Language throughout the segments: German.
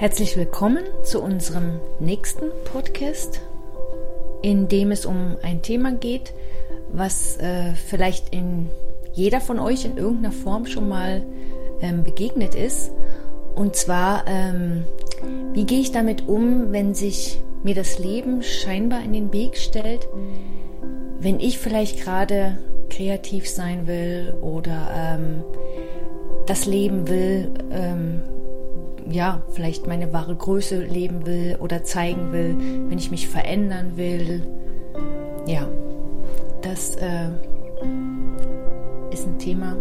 Herzlich willkommen zu unserem nächsten Podcast, in dem es um ein Thema geht, was äh, vielleicht in jeder von euch in irgendeiner Form schon mal ähm, begegnet ist. Und zwar, ähm, wie gehe ich damit um, wenn sich mir das Leben scheinbar in den Weg stellt, wenn ich vielleicht gerade kreativ sein will oder ähm, das Leben will, ähm, ja, vielleicht meine wahre Größe leben will oder zeigen will, wenn ich mich verändern will. Ja, das äh, ist ein Thema,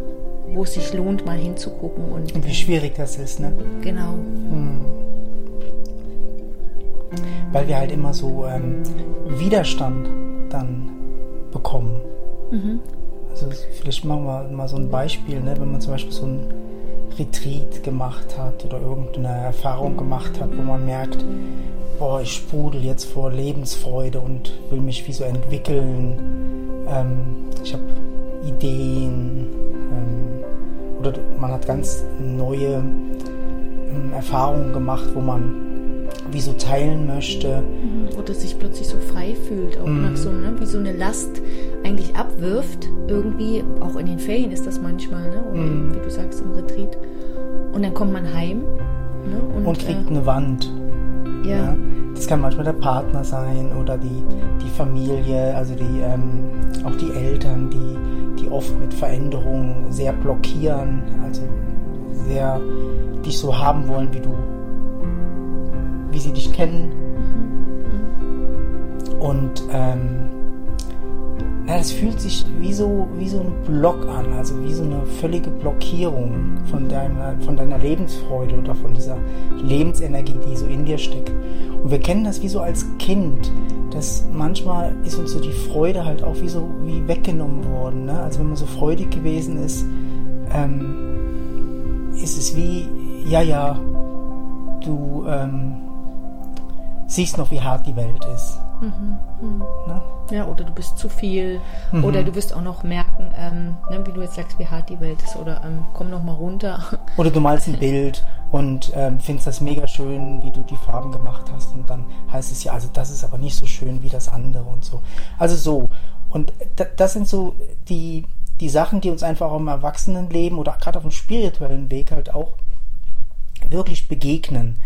wo es sich lohnt, mal hinzugucken. Und, und wie schwierig das ist, ne? Genau. Hm. Weil wir halt immer so ähm, Widerstand dann bekommen. Mhm. Also vielleicht machen wir mal so ein Beispiel, ne? wenn man zum Beispiel so ein Retreat gemacht hat oder irgendeine Erfahrung gemacht hat, wo man merkt, boah, ich sprudel jetzt vor Lebensfreude und will mich wie so entwickeln. Ähm, ich habe Ideen ähm, oder man hat ganz neue ähm, Erfahrungen gemacht, wo man wie so teilen möchte. Mhm. Oder sich plötzlich so frei fühlt, auch mm. nach so, ne, wie so eine Last eigentlich abwirft. Irgendwie, auch in den Ferien ist das manchmal, ne? Oder mm. wie du sagst, im Retreat. Und dann kommt man heim. Ne? Und, und, kriegt äh, eine Wand. Ja. ja. Das kann manchmal der Partner sein oder die, die Familie, also die, ähm, auch die Eltern, die, die oft mit Veränderungen sehr blockieren, also sehr dich so haben wollen, wie du wie sie dich kennen. Und ähm, ja, das fühlt sich wie so, wie so ein Block an, also wie so eine völlige Blockierung von deiner, von deiner Lebensfreude oder von dieser Lebensenergie, die so in dir steckt. Und wir kennen das wie so als Kind, dass manchmal ist uns so die Freude halt auch wie so wie weggenommen worden. Ne? Also wenn man so freudig gewesen ist, ähm, ist es wie, ja, ja, du, ähm, siehst noch, wie hart die Welt ist. Mhm, mhm. Ne? Ja, oder du bist zu viel. Mhm. Oder du wirst auch noch merken, ähm, ne, wie du jetzt sagst, wie hart die Welt ist. Oder ähm, komm noch mal runter. Oder du malst ein Bild und ähm, findest das mega schön, wie du die Farben gemacht hast. Und dann heißt es ja, also das ist aber nicht so schön wie das andere und so. Also so. Und das sind so die, die Sachen, die uns einfach auch im Erwachsenenleben oder gerade auf dem spirituellen Weg halt auch wirklich begegnen.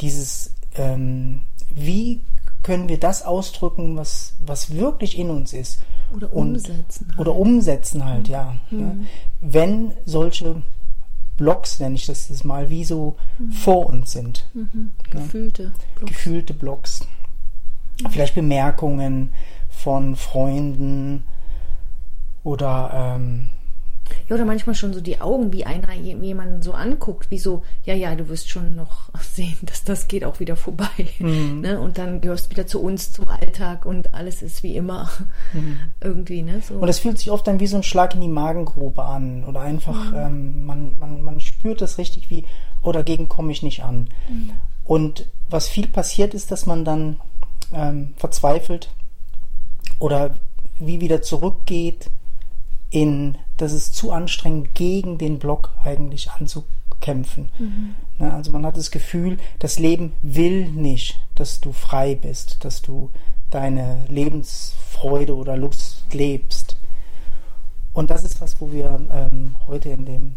Dieses ähm, wie können wir das ausdrücken, was, was wirklich in uns ist. Oder umsetzen. halt. Oder umsetzen halt, mhm. ja. Mhm. Wenn solche Blocks, nenne ich das, das mal, wie so mhm. vor uns sind. Mhm. Gefühlte ja. Blocks. Gefühlte Blocks. Mhm. Vielleicht Bemerkungen von Freunden oder ähm, ja, oder manchmal schon so die Augen, wie einer jemanden so anguckt, wie so, ja, ja, du wirst schon noch sehen, dass das geht auch wieder vorbei. Mhm. Ne? Und dann gehörst du wieder zu uns, zum Alltag und alles ist wie immer. Mhm. Irgendwie, ne? So. Und es fühlt sich oft dann wie so ein Schlag in die Magengrube an. Oder einfach, mhm. ähm, man, man, man spürt das richtig wie, oh, dagegen komme ich nicht an. Mhm. Und was viel passiert ist, dass man dann ähm, verzweifelt oder wie wieder zurückgeht in, das ist zu anstrengend, gegen den Block eigentlich anzukämpfen. Mhm. Ne, also man hat das Gefühl, das Leben will nicht, dass du frei bist, dass du deine Lebensfreude oder Lust lebst. Und das ist was, wo wir ähm, heute in dem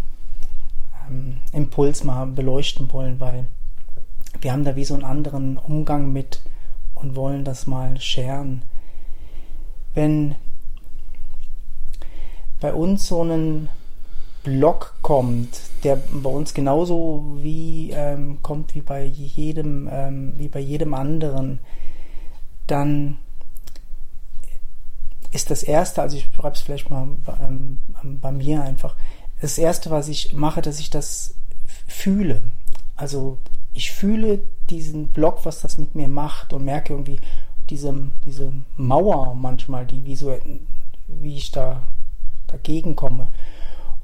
ähm, Impuls mal beleuchten wollen, weil wir haben da wie so einen anderen Umgang mit und wollen das mal scheren. Wenn bei uns so ein Block kommt, der bei uns genauso wie ähm, kommt wie bei jedem, ähm, wie bei jedem anderen, dann ist das erste, also ich schreibe es vielleicht mal ähm, bei mir einfach, das erste, was ich mache, dass ich das fühle. Also ich fühle diesen Block, was das mit mir macht und merke irgendwie diese, diese Mauer manchmal, die wie so, wie ich da dagegen komme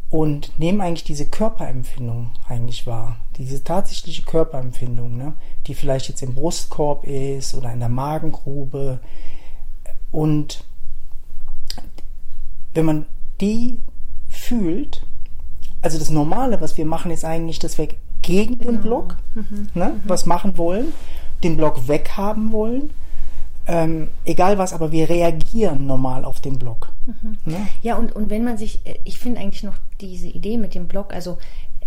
und nehme eigentlich diese Körperempfindung eigentlich wahr, diese tatsächliche Körperempfindung, ne, die vielleicht jetzt im Brustkorb ist oder in der Magengrube und wenn man die fühlt, also das Normale, was wir machen, ist eigentlich, dass wir gegen genau. den Block, mhm. Ne, mhm. was machen wollen, den Block weghaben wollen. Ähm, egal was, aber wir reagieren normal auf den Block. Mhm. Ne? Ja, und, und wenn man sich, ich finde eigentlich noch diese Idee mit dem Block, also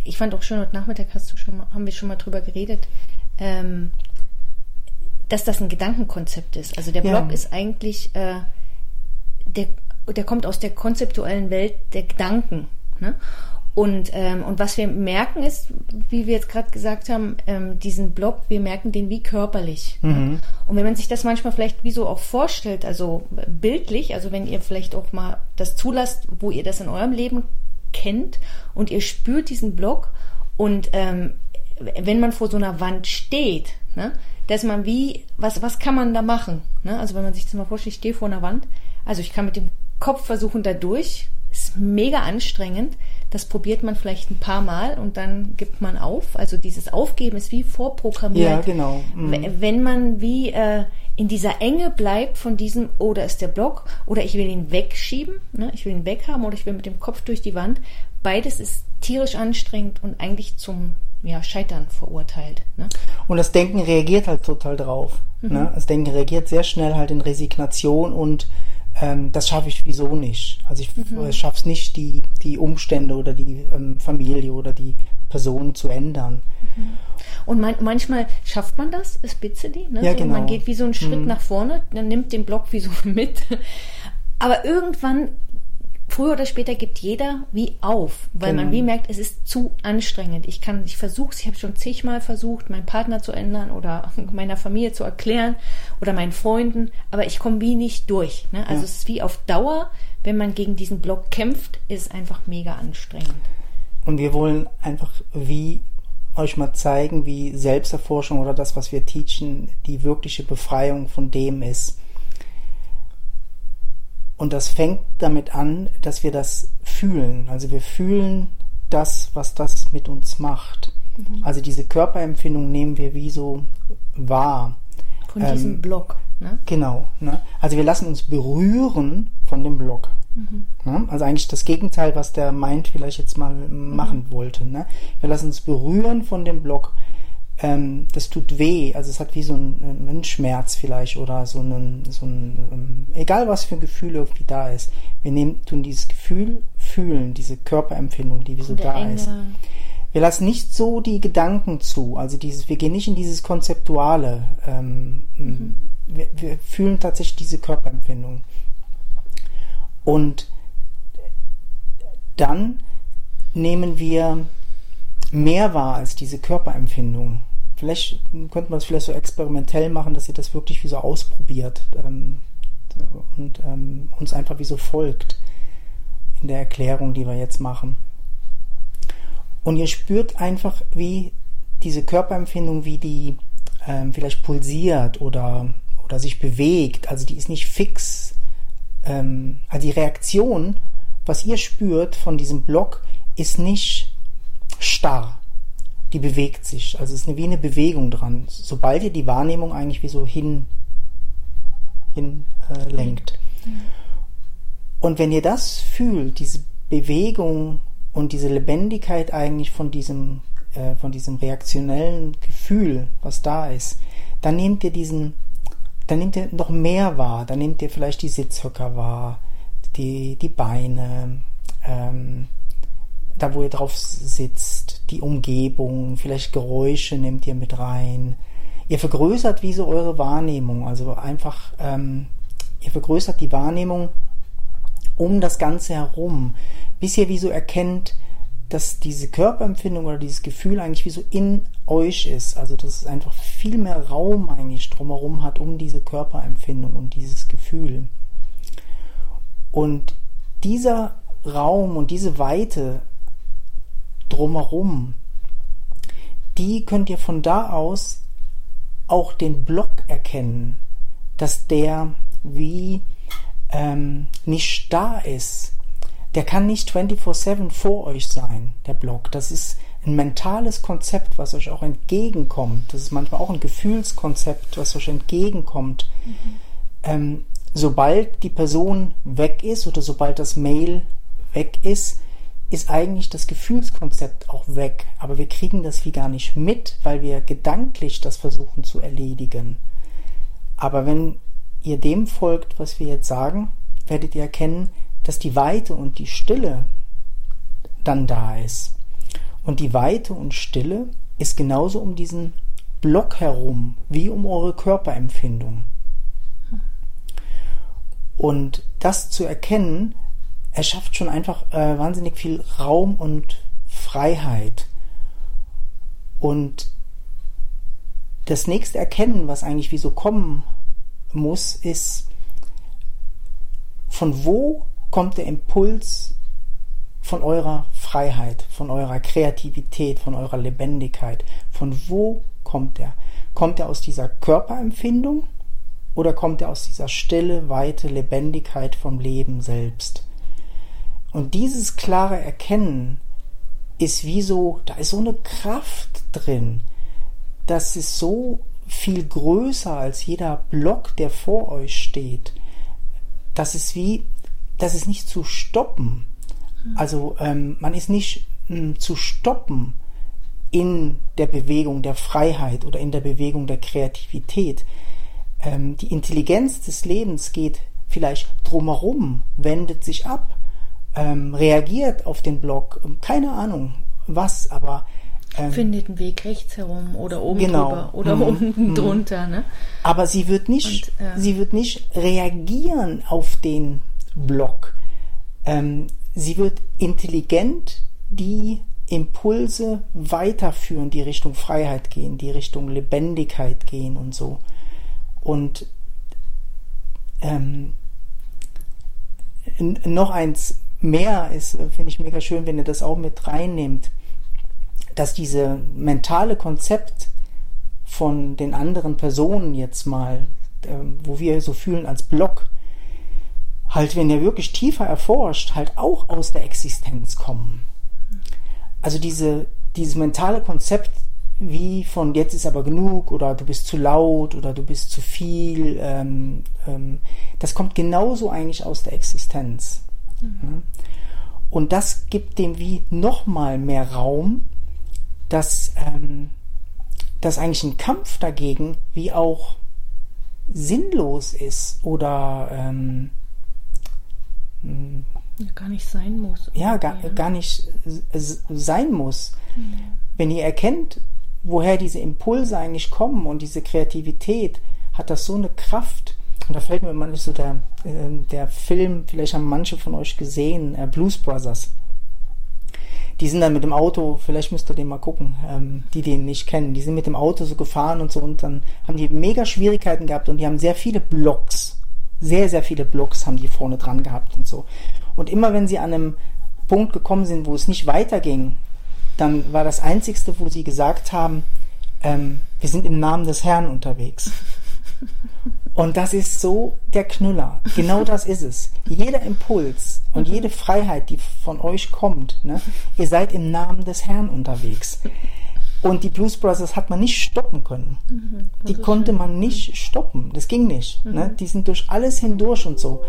ich fand auch schon heute Nachmittag hast du schon mal, haben wir schon mal drüber geredet, ähm, dass das ein Gedankenkonzept ist. Also der Block ja. ist eigentlich, äh, der, der kommt aus der konzeptuellen Welt der Gedanken. Ne? Und, ähm, und was wir merken ist, wie wir jetzt gerade gesagt haben, ähm, diesen Block, wir merken den wie körperlich. Mhm. Und wenn man sich das manchmal vielleicht wie so auch vorstellt, also bildlich, also wenn ihr vielleicht auch mal das zulasst, wo ihr das in eurem Leben kennt und ihr spürt diesen Block und ähm, wenn man vor so einer Wand steht, ne, dass man wie, was, was kann man da machen? Ne? Also wenn man sich das mal vorstellt, ich stehe vor einer Wand, also ich kann mit dem Kopf versuchen, da durch, ist mega anstrengend. Das probiert man vielleicht ein paar Mal und dann gibt man auf. Also dieses Aufgeben ist wie vorprogrammiert. Ja, genau. Mhm. Wenn man wie äh, in dieser Enge bleibt von diesem, oder oh, ist der Block, oder ich will ihn wegschieben, ne? ich will ihn weghaben, oder ich will mit dem Kopf durch die Wand. Beides ist tierisch anstrengend und eigentlich zum ja, Scheitern verurteilt. Ne? Und das Denken reagiert halt total drauf. Mhm. Ne? Das Denken reagiert sehr schnell halt in Resignation und ähm, das schaffe ich wieso nicht. Also ich mhm. schaffe es nicht, die, die Umstände oder die ähm, Familie oder die Person zu ändern. Mhm. Und man, manchmal schafft man das, ist Bitzeli, ne? Ja, so, genau. Man geht wie so einen Schritt mhm. nach vorne, dann nimmt den Block wie so mit. Aber irgendwann früher oder später gibt jeder wie auf, weil genau. man wie merkt, es ist zu anstrengend. Ich kann, ich versuche es, ich habe schon zigmal versucht, meinen Partner zu ändern oder meiner Familie zu erklären oder meinen Freunden, aber ich komme wie nicht durch. Ne? Also ja. es ist wie auf Dauer, wenn man gegen diesen Block kämpft, ist einfach mega anstrengend. Und wir wollen einfach wie euch mal zeigen, wie Selbsterforschung oder das, was wir teachen, die wirkliche Befreiung von dem ist. Und das fängt damit an, dass wir das fühlen. Also wir fühlen das, was das mit uns macht. Mhm. Also diese Körperempfindung nehmen wir wie so wahr. Von ähm, diesem Block. Ne? Genau. Ne? Also wir lassen uns berühren von dem Block. Mhm. Ne? Also eigentlich das Gegenteil, was der meint, vielleicht jetzt mal machen mhm. wollte. Ne? Wir lassen uns berühren von dem Block ähm, das tut weh, also es hat wie so einen, ähm, einen Schmerz vielleicht oder so einen, so einen ähm, egal was für ein Gefühl irgendwie da ist. Wir nehmen, tun dieses Gefühl fühlen, diese Körperempfindung, die wie so da Enge. ist. Wir lassen nicht so die Gedanken zu, also dieses, wir gehen nicht in dieses Konzeptuale. Ähm, mhm. wir, wir fühlen tatsächlich diese Körperempfindung. Und dann nehmen wir mehr wahr als diese Körperempfindung. Vielleicht könnte man es vielleicht so experimentell machen, dass ihr das wirklich wie so ausprobiert ähm, und ähm, uns einfach wie so folgt in der Erklärung, die wir jetzt machen. Und ihr spürt einfach, wie diese Körperempfindung, wie die ähm, vielleicht pulsiert oder, oder sich bewegt. Also die ist nicht fix. Ähm, also die Reaktion, was ihr spürt von diesem Block, ist nicht starr. Die bewegt sich. Also es ist eine, wie eine Bewegung dran. Sobald ihr die Wahrnehmung eigentlich wie so hin, hin äh, lenkt. Und wenn ihr das fühlt, diese Bewegung und diese Lebendigkeit eigentlich von diesem, äh, von diesem reaktionellen Gefühl, was da ist, dann nehmt ihr diesen, dann nehmt ihr noch mehr wahr. Dann nehmt ihr vielleicht die Sitzhöcker wahr, die, die Beine, ähm, da wo ihr drauf sitzt, die Umgebung, vielleicht Geräusche nehmt ihr mit rein. Ihr vergrößert wie so eure Wahrnehmung, also einfach, ähm, ihr vergrößert die Wahrnehmung um das Ganze herum, bis ihr wie so erkennt, dass diese Körperempfindung oder dieses Gefühl eigentlich wie so in euch ist. Also dass es einfach viel mehr Raum eigentlich drumherum hat um diese Körperempfindung und dieses Gefühl. Und dieser Raum und diese Weite drumherum, die könnt ihr von da aus auch den Block erkennen, dass der wie ähm, nicht da ist. Der kann nicht 24/7 vor euch sein, der Block. Das ist ein mentales Konzept, was euch auch entgegenkommt. Das ist manchmal auch ein Gefühlskonzept, was euch entgegenkommt. Mhm. Ähm, sobald die Person weg ist oder sobald das Mail weg ist, ist eigentlich das Gefühlskonzept auch weg. Aber wir kriegen das wie gar nicht mit, weil wir gedanklich das versuchen zu erledigen. Aber wenn ihr dem folgt, was wir jetzt sagen, werdet ihr erkennen, dass die Weite und die Stille dann da ist. Und die Weite und Stille ist genauso um diesen Block herum, wie um eure Körperempfindung. Und das zu erkennen, erschafft schon einfach äh, wahnsinnig viel Raum und Freiheit. Und das nächste Erkennen, was eigentlich wie so kommen muss, ist, von wo kommt der Impuls von eurer Freiheit, von eurer Kreativität, von eurer Lebendigkeit? Von wo kommt er? Kommt er aus dieser Körperempfindung oder kommt er aus dieser stille, weite Lebendigkeit vom Leben selbst? Und dieses klare Erkennen ist wie so, da ist so eine Kraft drin, das ist so viel größer als jeder Block, der vor euch steht. Das ist wie, das ist nicht zu stoppen. Also ähm, man ist nicht mh, hm, zu stoppen in der Bewegung der Freiheit oder in der Bewegung der Kreativität. Ähm, die Intelligenz des Lebens geht vielleicht drumherum, wendet sich ab, ähm, reagiert auf den Block, keine Ahnung was, aber ähm, findet einen Weg rechts herum oder oben genau. drüber oder mhm. unten mhm. drunter. Ne? Aber sie wird nicht, Und, äh, sie wird nicht reagieren auf den Block. Ähm, sie wird intelligent die Impulse weiterführen, die Richtung Freiheit gehen, die Richtung Lebendigkeit gehen und so. Und ähm, noch eins mehr ist, finde ich mega schön, wenn ihr das auch mit reinnehmt, dass diese mentale Konzept von den anderen Personen jetzt mal, äh, wo wir so fühlen als Block, halt, wenn ihr wirklich tiefer erforscht, halt auch aus der Existenz kommen. Also diese, dieses mentale Konzept wie von jetzt ist aber genug oder du bist zu laut oder du bist zu viel, ähm, ähm, das kommt genauso eigentlich aus der Existenz. Mhm. Und das gibt dem wie nochmal mehr Raum, dass ähm, das eigentlich ein Kampf dagegen wie auch sinnlos ist oder ähm, ja, gar nicht sein muss. Ja, gar, ja. gar nicht sein muss. Mhm. Wenn ihr erkennt, woher diese Impulse eigentlich kommen und diese Kreativität, hat das so eine Kraft. Und da fällt mir nicht so der, äh, der Film, vielleicht haben manche von euch gesehen, äh, Blues Brothers. Die sind dann mit dem Auto, vielleicht müsst ihr den mal gucken, ähm, die den nicht kennen. Die sind mit dem Auto so gefahren und so und dann haben die mega Schwierigkeiten gehabt und die haben sehr viele Blocks, sehr, sehr viele Blocks haben die vorne dran gehabt und so. Und immer wenn sie an einem Punkt gekommen sind, wo es nicht weiterging, dann war das Einzigste, wo sie gesagt haben, ähm, wir sind im Namen des Herrn unterwegs. Und das ist so der Knüller. Genau das ist es. Jeder Impuls und jede Freiheit, die von euch kommt, ne, ihr seid im Namen des Herrn unterwegs. Und die Blues Brothers hat man nicht stoppen können. Mhm, die konnte schön. man nicht stoppen. Das ging nicht. Ne? Mhm. Ne? Die sind durch alles hindurch und so.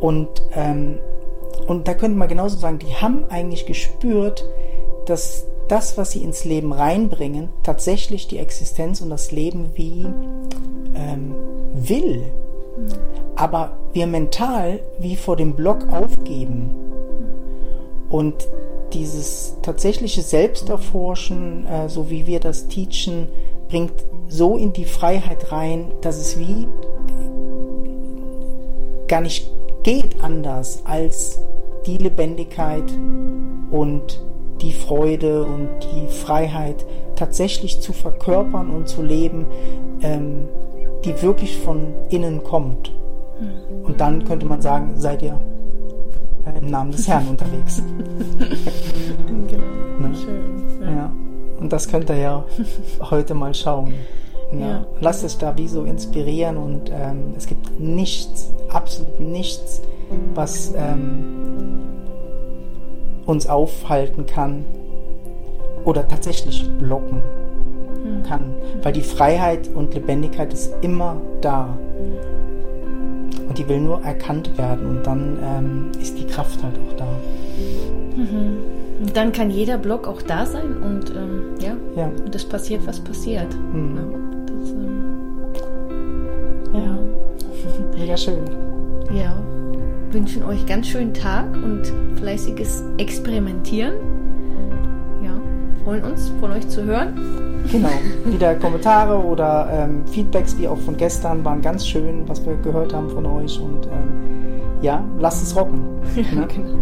Und, ähm, und da könnte man genauso sagen, die haben eigentlich gespürt, dass das, was sie ins Leben reinbringen, tatsächlich die Existenz und das Leben wie ähm, will. Aber wir mental wie vor dem Block aufgeben. Und dieses tatsächliche Selbsterforschen, äh, so wie wir das teachen, bringt so in die Freiheit rein, dass es wie gar nicht geht anders als die Lebendigkeit und die Freude und die Freiheit tatsächlich zu verkörpern und zu leben, ähm, die wirklich von innen kommt. Hm. Und dann könnte man sagen, seid ihr äh, im Namen des Herrn unterwegs. genau. Ne? Schön. Ja. ja. Und das könnt ihr ja heute mal schauen. Ja. ja. Lasst es da wie so inspirieren und ähm, es gibt nichts, absolut nichts, was ähm, uns aufhalten kann oder tatsächlich blocken. Kann, weil die Freiheit und Lebendigkeit ist immer da. Und die will nur erkannt werden und dann ähm, ist die Kraft halt auch da. Mhm. Und dann kann jeder Blog auch da sein und ähm, ja, Ja. und es passiert, was passiert. Mhm. Ja, das, ähm, ja. Mega schön. Ja, wünschen euch ganz schönen Tag und fleißiges Experimentieren. Ja, freuen uns, von euch zu hören. Genau. Wieder Kommentare oder ähm, Feedbacks, wie auch von gestern, waren ganz schön, was wir gehört haben von euch. Und ähm, ja, lasst es rocken. Ne? Genau.